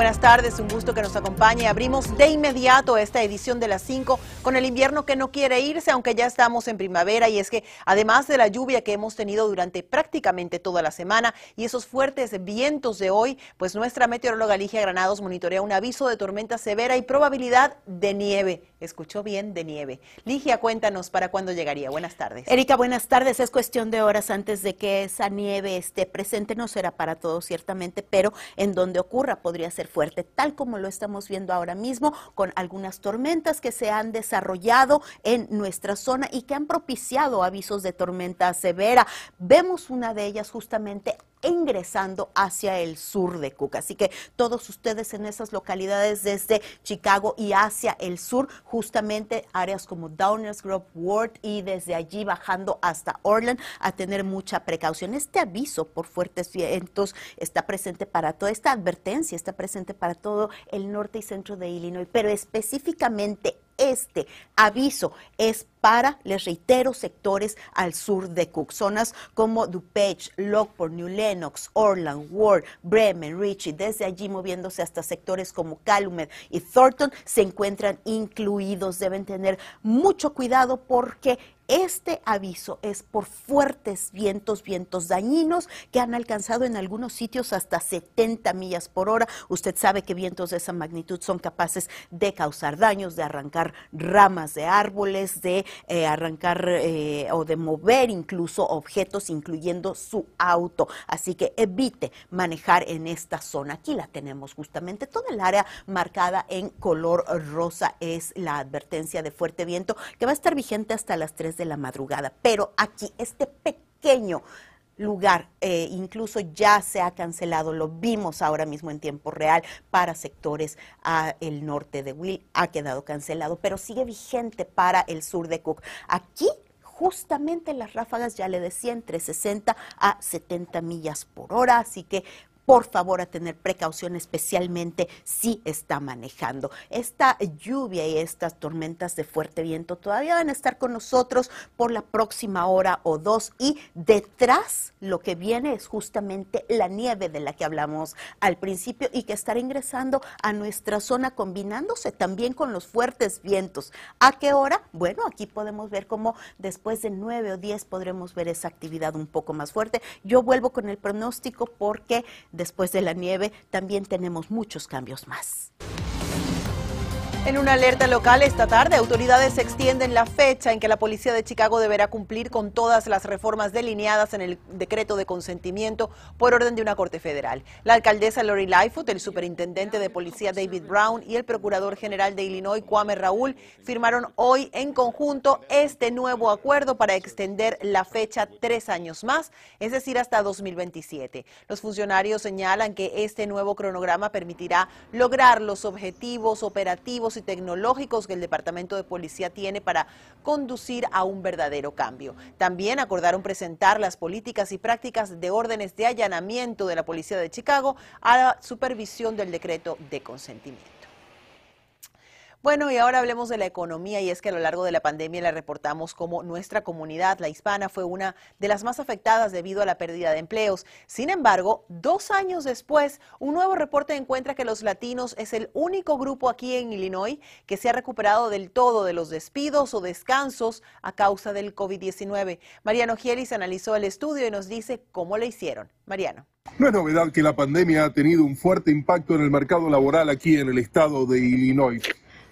Buenas tardes, un gusto que nos acompañe. Abrimos de inmediato esta edición de las 5 con el invierno que no quiere irse, aunque ya estamos en primavera. Y es que además de la lluvia que hemos tenido durante prácticamente toda la semana y esos fuertes vientos de hoy, pues nuestra meteoróloga Ligia Granados monitorea un aviso de tormenta severa y probabilidad de nieve. Escuchó bien, de nieve. Ligia, cuéntanos para cuándo llegaría. Buenas tardes. Erika, buenas tardes. Es cuestión de horas antes de que esa nieve esté presente. No será para todos, ciertamente, pero en donde ocurra podría ser fuerte, tal como lo estamos viendo ahora mismo, con algunas tormentas que se han desarrollado en nuestra zona y que han propiciado avisos de tormenta severa. Vemos una de ellas justamente ingresando hacia el sur de Cook. Así que todos ustedes en esas localidades desde Chicago y hacia el sur, justamente áreas como Downers Grove, Ward y desde allí bajando hasta Orland, a tener mucha precaución. Este aviso por fuertes vientos está presente para toda esta advertencia, está presente para todo el norte y centro de Illinois, pero específicamente este aviso es para, les reitero, sectores al sur de Cook, zonas como DuPage, Lockport, New Lenox, Orland, Ward, Bremen, Ritchie, desde allí moviéndose hasta sectores como Calumet y Thornton, se encuentran incluidos. Deben tener mucho cuidado porque este aviso es por fuertes vientos, vientos dañinos que han alcanzado en algunos sitios hasta 70 millas por hora. Usted sabe que vientos de esa magnitud son capaces de causar daños, de arrancar ramas de árboles, de eh, arrancar eh, o de mover incluso objetos, incluyendo su auto. Así que evite manejar en esta zona. Aquí la tenemos justamente. Toda el área marcada en color rosa es la advertencia de fuerte viento que va a estar vigente hasta las 3 de la madrugada. Pero aquí, este pequeño lugar eh, incluso ya se ha cancelado, lo vimos ahora mismo en tiempo real para sectores al el norte de Will, ha quedado cancelado, pero sigue vigente para el sur de Cook. Aquí justamente las ráfagas, ya le decía, entre 60 a 70 millas por hora, así que por favor a tener precaución especialmente si está manejando. Esta lluvia y estas tormentas de fuerte viento todavía van a estar con nosotros por la próxima hora o dos y detrás lo que viene es justamente la nieve de la que hablamos al principio y que estará ingresando a nuestra zona combinándose también con los fuertes vientos. ¿A qué hora? Bueno, aquí podemos ver cómo después de nueve o diez podremos ver esa actividad un poco más fuerte. Yo vuelvo con el pronóstico porque después de la nieve, también tenemos muchos cambios más. En una alerta local esta tarde, autoridades extienden la fecha en que la policía de Chicago deberá cumplir con todas las reformas delineadas en el decreto de consentimiento por orden de una corte federal. La alcaldesa Lori Lightfoot, el superintendente de policía David Brown y el procurador general de Illinois Kwame Raúl firmaron hoy en conjunto este nuevo acuerdo para extender la fecha tres años más, es decir, hasta 2027. Los funcionarios señalan que este nuevo cronograma permitirá lograr los objetivos operativos y tecnológicos que el Departamento de Policía tiene para conducir a un verdadero cambio. También acordaron presentar las políticas y prácticas de órdenes de allanamiento de la Policía de Chicago a la supervisión del decreto de consentimiento. Bueno, y ahora hablemos de la economía y es que a lo largo de la pandemia le reportamos como nuestra comunidad, la hispana, fue una de las más afectadas debido a la pérdida de empleos. Sin embargo, dos años después, un nuevo reporte encuentra que los latinos es el único grupo aquí en Illinois que se ha recuperado del todo de los despidos o descansos a causa del COVID-19. Mariano Gielis analizó el estudio y nos dice cómo lo hicieron. Mariano. No es novedad que la pandemia ha tenido un fuerte impacto en el mercado laboral aquí en el estado de Illinois.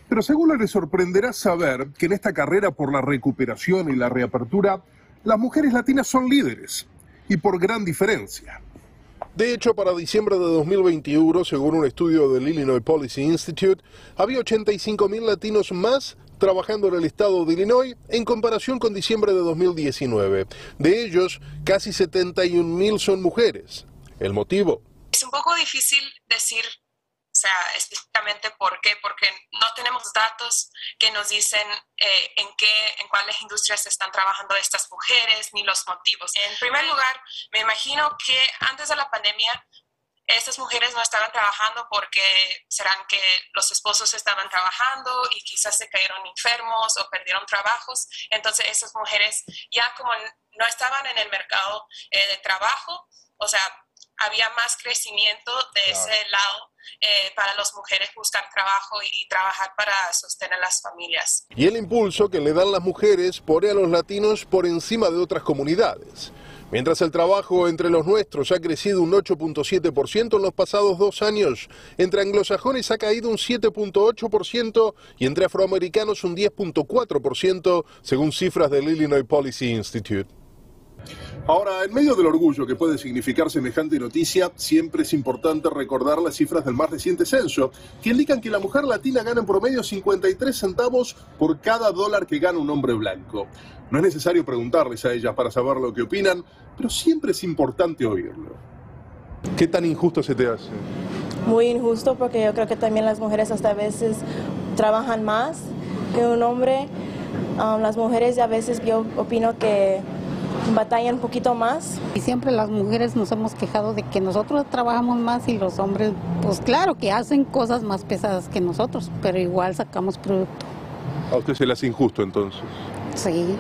Pero seguro le sorprenderá saber que en esta carrera por la recuperación y la reapertura, las mujeres latinas son líderes, y por gran diferencia. De hecho, para diciembre de 2021, según un estudio del Illinois Policy Institute, había 85 mil latinos más trabajando en el estado de Illinois en comparación con diciembre de 2019. De ellos, casi 71 mil son mujeres. ¿El motivo? Es un poco difícil decir sea, específicamente por qué, porque no tenemos datos que nos dicen eh, en qué, en cuáles industrias están trabajando estas mujeres, ni los motivos. En primer lugar, me imagino que antes de la pandemia esas mujeres no estaban trabajando porque serán que los esposos estaban trabajando y quizás se cayeron enfermos o perdieron trabajos. Entonces esas mujeres ya como no estaban en el mercado eh, de trabajo, o sea, había más crecimiento de ese lado eh, para las mujeres buscar trabajo y, y, trabajar para sostener las familias. Y el impulso que le dan las mujeres pone a los latinos por encima de otras comunidades. Mientras el trabajo entre los nuestros ha crecido un 8.7% en los pasados dos años, entre anglosajones ha caído un 7.8% y entre afroamericanos un 10.4%, según cifras del Illinois Policy Institute. Ahora, en medio del orgullo que puede significar semejante noticia, siempre es importante recordar las cifras del más reciente censo, que indican que la mujer latina gana en promedio 53 centavos por cada dólar que gana un hombre blanco. No es necesario preguntarles a ellas para saber lo que opinan, pero siempre es importante oírlo. ¿Qué tan injusto se te hace? Muy injusto porque yo creo que también las mujeres hasta a veces trabajan más que un hombre. Um, las mujeres a veces yo opino que batallan un poquito más. Y siempre las mujeres nos hemos quejado de que nosotros trabajamos más y los hombres, pues claro que hacen cosas más pesadas que nosotros, pero igual sacamos producto. ¿A usted se le hace injusto entonces? Sí,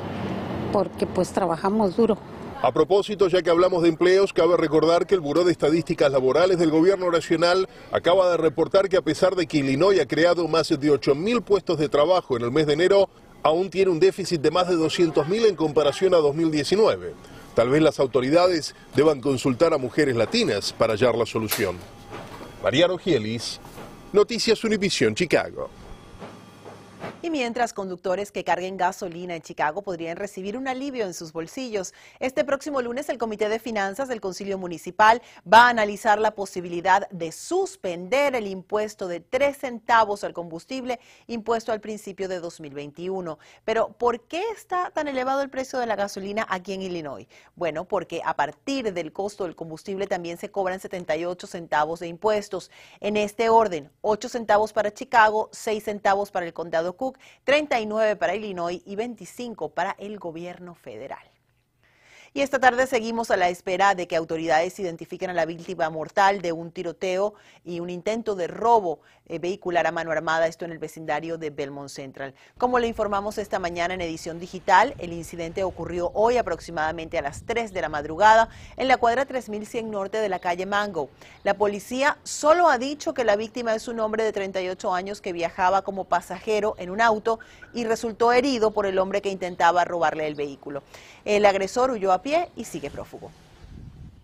porque pues trabajamos duro. A propósito, ya que hablamos de empleos, cabe recordar que el Buró de Estadísticas Laborales del Gobierno Nacional acaba de reportar que a pesar de que Illinois ha creado más de 8.000 puestos de trabajo en el mes de enero, aún tiene un déficit de más de 200.000 en comparación a 2019. Tal vez las autoridades deban consultar a mujeres latinas para hallar la solución. Mariano Gielis, Noticias Univisión, Chicago. Y mientras conductores que carguen gasolina en Chicago podrían recibir un alivio en sus bolsillos, este próximo lunes el Comité de Finanzas del Concilio Municipal va a analizar la posibilidad de suspender el impuesto de 3 centavos al combustible impuesto al principio de 2021. Pero ¿por qué está tan elevado el precio de la gasolina aquí en Illinois? Bueno, porque a partir del costo del combustible también se cobran 78 centavos de impuestos. En este orden, 8 centavos para Chicago, 6 centavos para el condado Cook, 39 para Illinois y 25 para el gobierno federal. Y esta tarde seguimos a la espera de que autoridades identifiquen a la víctima mortal de un tiroteo y un intento de robo eh, vehicular a mano armada, esto en el vecindario de Belmont Central. Como le informamos esta mañana en edición digital, el incidente ocurrió hoy aproximadamente a las 3 de la madrugada en la cuadra 3100 norte de la calle Mango. La policía solo ha dicho que la víctima es un hombre de 38 años que viajaba como pasajero en un auto y resultó herido por el hombre que intentaba robarle el vehículo. El agresor huyó a pie y sigue prófugo.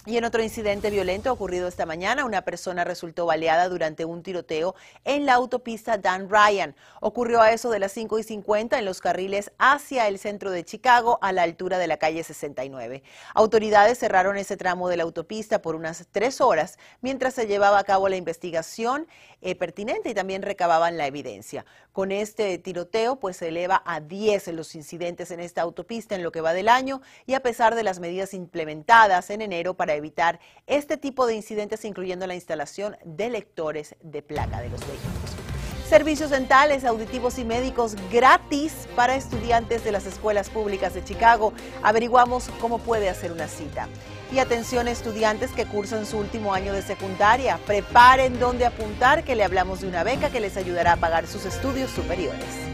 Y en otro incidente violento ocurrido esta mañana, una persona resultó baleada durante un tiroteo en la autopista Dan Ryan. Ocurrió a eso de las 5 y 50 en los carriles hacia el centro de Chicago, a la altura de la calle 69. Autoridades cerraron ese tramo de la autopista por unas tres horas mientras se llevaba a cabo la investigación eh, pertinente y también recababan la evidencia. Con este tiroteo, pues se eleva a 10 los incidentes en esta autopista en lo que va del año y a pesar de las medidas implementadas en enero para evitar este tipo de incidentes, incluyendo la instalación de lectores de placa de los vehículos. Servicios dentales, auditivos y médicos gratis para estudiantes de las escuelas públicas de Chicago. Averiguamos cómo puede hacer una cita. Y atención estudiantes que cursan su último año de secundaria. Preparen dónde apuntar que le hablamos de una beca que les ayudará a pagar sus estudios superiores.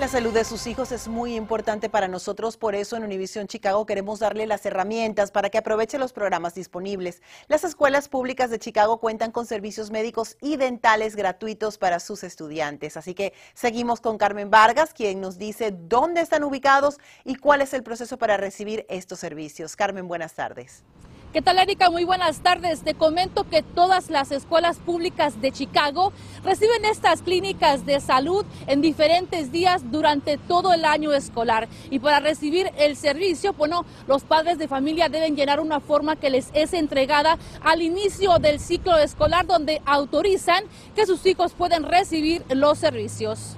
La salud de sus hijos es muy importante para nosotros, por eso en Univisión Chicago queremos darle las herramientas para que aproveche los programas disponibles. Las escuelas públicas de Chicago cuentan con servicios médicos y dentales gratuitos para sus estudiantes. Así que seguimos con Carmen Vargas, quien nos dice dónde están ubicados y cuál es el proceso para recibir estos servicios. Carmen, buenas tardes. ¿Qué tal, Erika? Muy buenas tardes. Te comento que todas las escuelas públicas de Chicago reciben estas clínicas de salud en diferentes días durante todo el año escolar. Y para recibir el servicio, bueno, los padres de familia deben llenar una forma que les es entregada al inicio del ciclo escolar donde autorizan que sus hijos pueden recibir los servicios.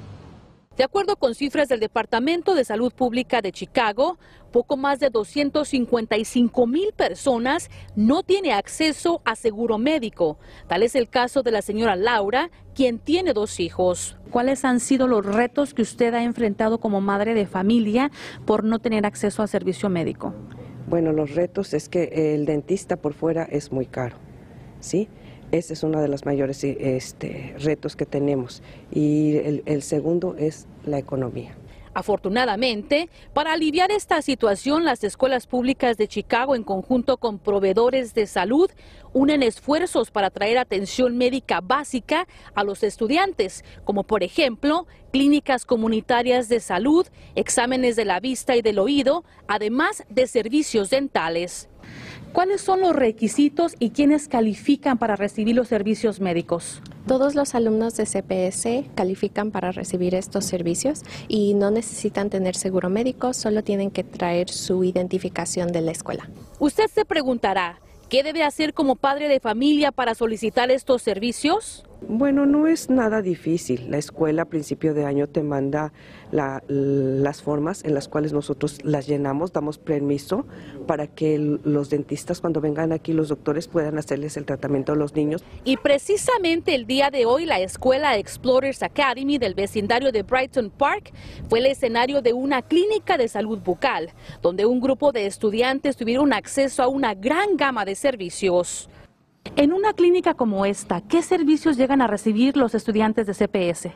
De acuerdo con cifras del Departamento de Salud Pública de Chicago, poco más de 255 mil personas no tiene acceso a seguro médico. Tal es el caso de la señora Laura, quien tiene dos hijos. ¿Cuáles han sido los retos que usted ha enfrentado como madre de familia por no tener acceso a servicio médico? Bueno, los retos es que el dentista por fuera es muy caro, ¿sí? Ese es uno de los mayores este, retos que tenemos. Y el, el segundo es la economía. Afortunadamente, para aliviar esta situación, las escuelas públicas de Chicago, en conjunto con proveedores de salud, unen esfuerzos para traer atención médica básica a los estudiantes, como por ejemplo clínicas comunitarias de salud, exámenes de la vista y del oído, además de servicios dentales. ¿Cuáles son los requisitos y quiénes califican para recibir los servicios médicos? Todos los alumnos de CPS califican para recibir estos servicios y no necesitan tener seguro médico, solo tienen que traer su identificación de la escuela. Usted se preguntará, ¿qué debe hacer como padre de familia para solicitar estos servicios? Bueno, no es nada difícil. La escuela a principio de año te manda las formas en las cuales nosotros las llenamos, damos permiso para que los dentistas cuando vengan aquí, los doctores puedan hacerles el tratamiento a los niños. Y precisamente el día de hoy la escuela Explorers Academy del vecindario de Brighton Park fue el escenario de una clínica de salud bucal, donde un grupo de estudiantes tuvieron acceso a una gran gama de servicios. En una clínica como esta, ¿qué servicios llegan a recibir los estudiantes de CPS?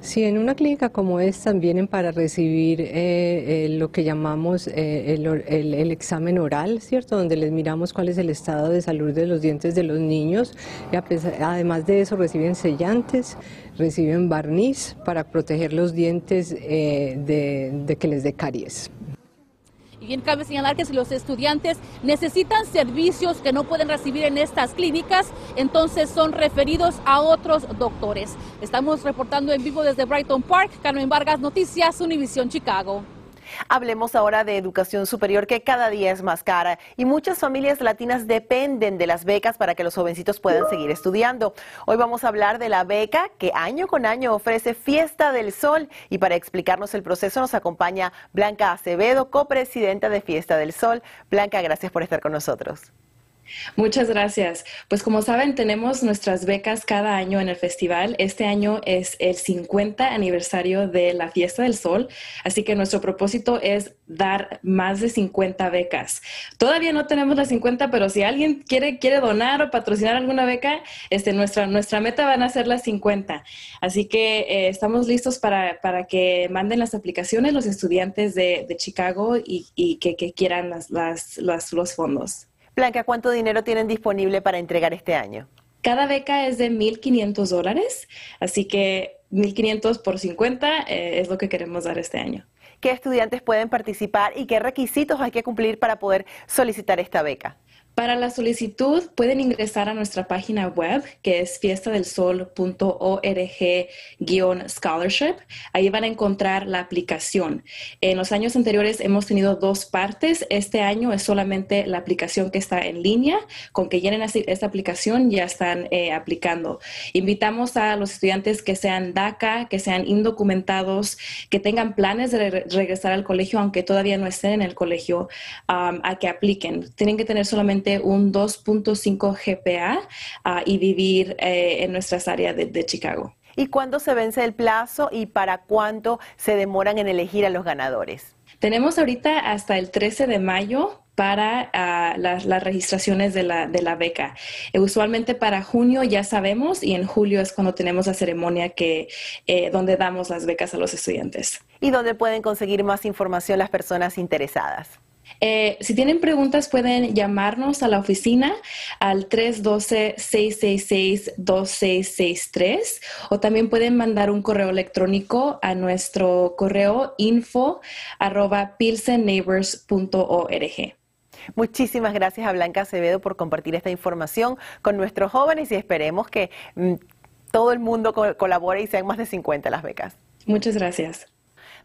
Sí, en una clínica como esta vienen para recibir eh, eh, lo que llamamos eh, el, examen oral, ¿cierto? Donde les miramos cuál es el estado de salud de los dientes de los niños. Y además de eso reciben sellantes, reciben barniz para proteger los dientes de, de que les dé caries. Y bien cabe señalar que si los estudiantes necesitan servicios que no pueden recibir en estas clínicas, entonces son referidos a otros doctores. Estamos reportando en vivo desde Brighton Park. Carmen Vargas, Noticias Univisión Chicago. Hablemos ahora de educación superior que cada día es más cara y muchas familias latinas dependen de las becas para que los jovencitos puedan seguir estudiando. Hoy vamos a hablar de la beca que año con año ofrece Fiesta del Sol y para explicarnos el proceso nos acompaña Blanca Acevedo, copresidenta de Fiesta del Sol. Blanca, gracias por estar con nosotros. Muchas gracias. Pues como saben, tenemos nuestras becas cada año en el festival. Este año es el 50 aniversario de la Fiesta del Sol, así que nuestro propósito es dar más de 50 becas. Todavía no tenemos las 50, pero si alguien quiere, quiere donar o patrocinar alguna beca, este, nuestra, nuestra meta van a ser las 50. Así que eh, estamos listos para, para, que manden las aplicaciones los estudiantes de, Chicago y, que, quieran las, las, los fondos. Blanca, ¿cuánto dinero tienen disponible para entregar este año? Cada beca es de 1.500 dólares, así que 1.500 por 50 eh, es lo que queremos dar este año. ¿Qué estudiantes pueden participar y qué requisitos hay que cumplir para poder solicitar esta beca? Para la solicitud pueden ingresar a nuestra página web que es fiestadelsol.org-scholarship. Ahí van a encontrar la aplicación. En los años anteriores hemos tenido dos partes. Este año es solamente la aplicación que está en línea. Con que llenen esta aplicación ya están eh, aplicando. Invitamos a los estudiantes que sean DACA, que sean indocumentados, que tengan planes de regresar al colegio aunque todavía no estén en el colegio, um, a que apliquen. Tienen que tener solamente un 2.5 GPA ah, y vivir eh, en nuestras áreas de, Chicago. ¿Y cuándo se vence el plazo y para cuánto se demoran en elegir a los ganadores? Tenemos ahorita hasta el 13 de mayo para ah, las, registraciones de la, de la beca. Eh, usualmente para junio ya sabemos y en julio es cuando tenemos la ceremonia que, eh, donde damos las becas a los estudiantes. ¿Y dónde pueden conseguir más información las personas interesadas? Eh, si tienen preguntas, pueden llamarnos a la oficina al 312-666-2663 o también pueden mandar un correo electrónico a nuestro correo info arroba pilsenneighbors.org. Muchísimas gracias a Blanca Acevedo por compartir esta información con nuestros jóvenes y esperemos que mm, todo el mundo colabore y sean más de 50 las becas. Muchas gracias.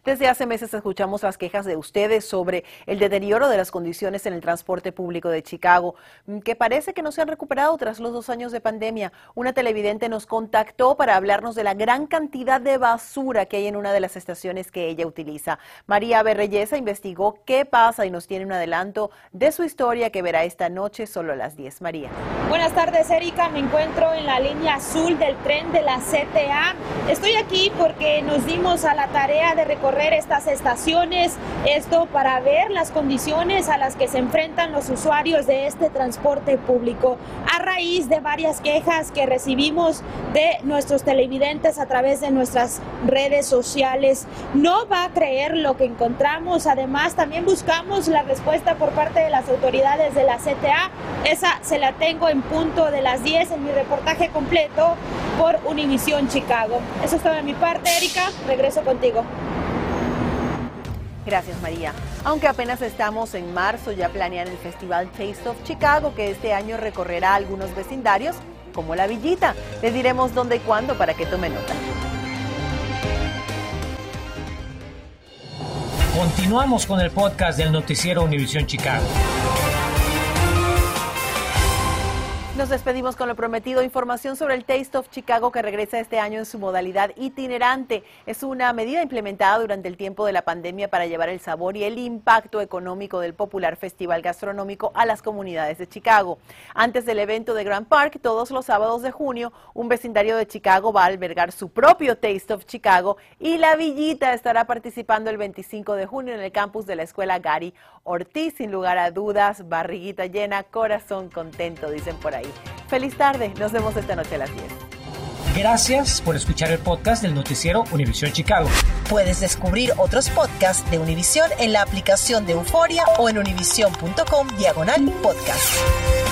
Desde hace meses escuchamos las quejas de ustedes sobre el deterioro de las condiciones en el transporte público de Chicago, que parece que no se han recuperado tras los dos años de pandemia. Una televidente nos contactó para hablarnos de la gran cantidad de basura que hay en una de las estaciones que ella utiliza. María Berreyesa investigó qué pasa y nos tiene un adelanto de su historia que verá esta noche solo a las 10. María. Buenas tardes, Erika. Me encuentro en la línea azul del tren de la CTA. Estoy aquí porque nos dimos a la tarea de recorrer estas estaciones, esto para ver las condiciones a las que se enfrentan los usuarios de este transporte público. A raíz de varias quejas que recibimos de nuestros televidentes a través de nuestras redes sociales, no va a creer lo que encontramos. Además, también buscamos la respuesta por parte de las autoridades de la CTA. Esa se la tengo en punto de las 10 en mi reportaje completo por Univisión Chicago. Eso es todo de mi parte, Erika. Regreso contigo. Gracias, María. Aunque apenas estamos en marzo, ya planean el festival Taste of Chicago, que este año recorrerá algunos vecindarios, como La Villita. Les diremos dónde y cuándo para que tome nota. Continuamos con el podcast del noticiero Univisión Chicago. Nos despedimos con lo prometido. Información sobre el Taste of Chicago que regresa este año en su modalidad itinerante. Es una medida implementada durante el tiempo de la pandemia para llevar el sabor y el impacto económico del popular festival gastronómico a las comunidades de Chicago. Antes del evento de Grand Park, todos los sábados de junio, un vecindario de Chicago va a albergar su propio Taste of Chicago y la Villita estará participando el 25 de junio en el campus de la escuela Gary Ortiz. Sin lugar a dudas, barriguita llena, corazón contento, dicen por ahí. Feliz tarde, nos vemos esta noche a las 10. Gracias por escuchar el podcast del noticiero Univisión Chicago. Puedes descubrir otros podcasts de Univisión en la aplicación de Euforia o en univision.com diagonal podcast.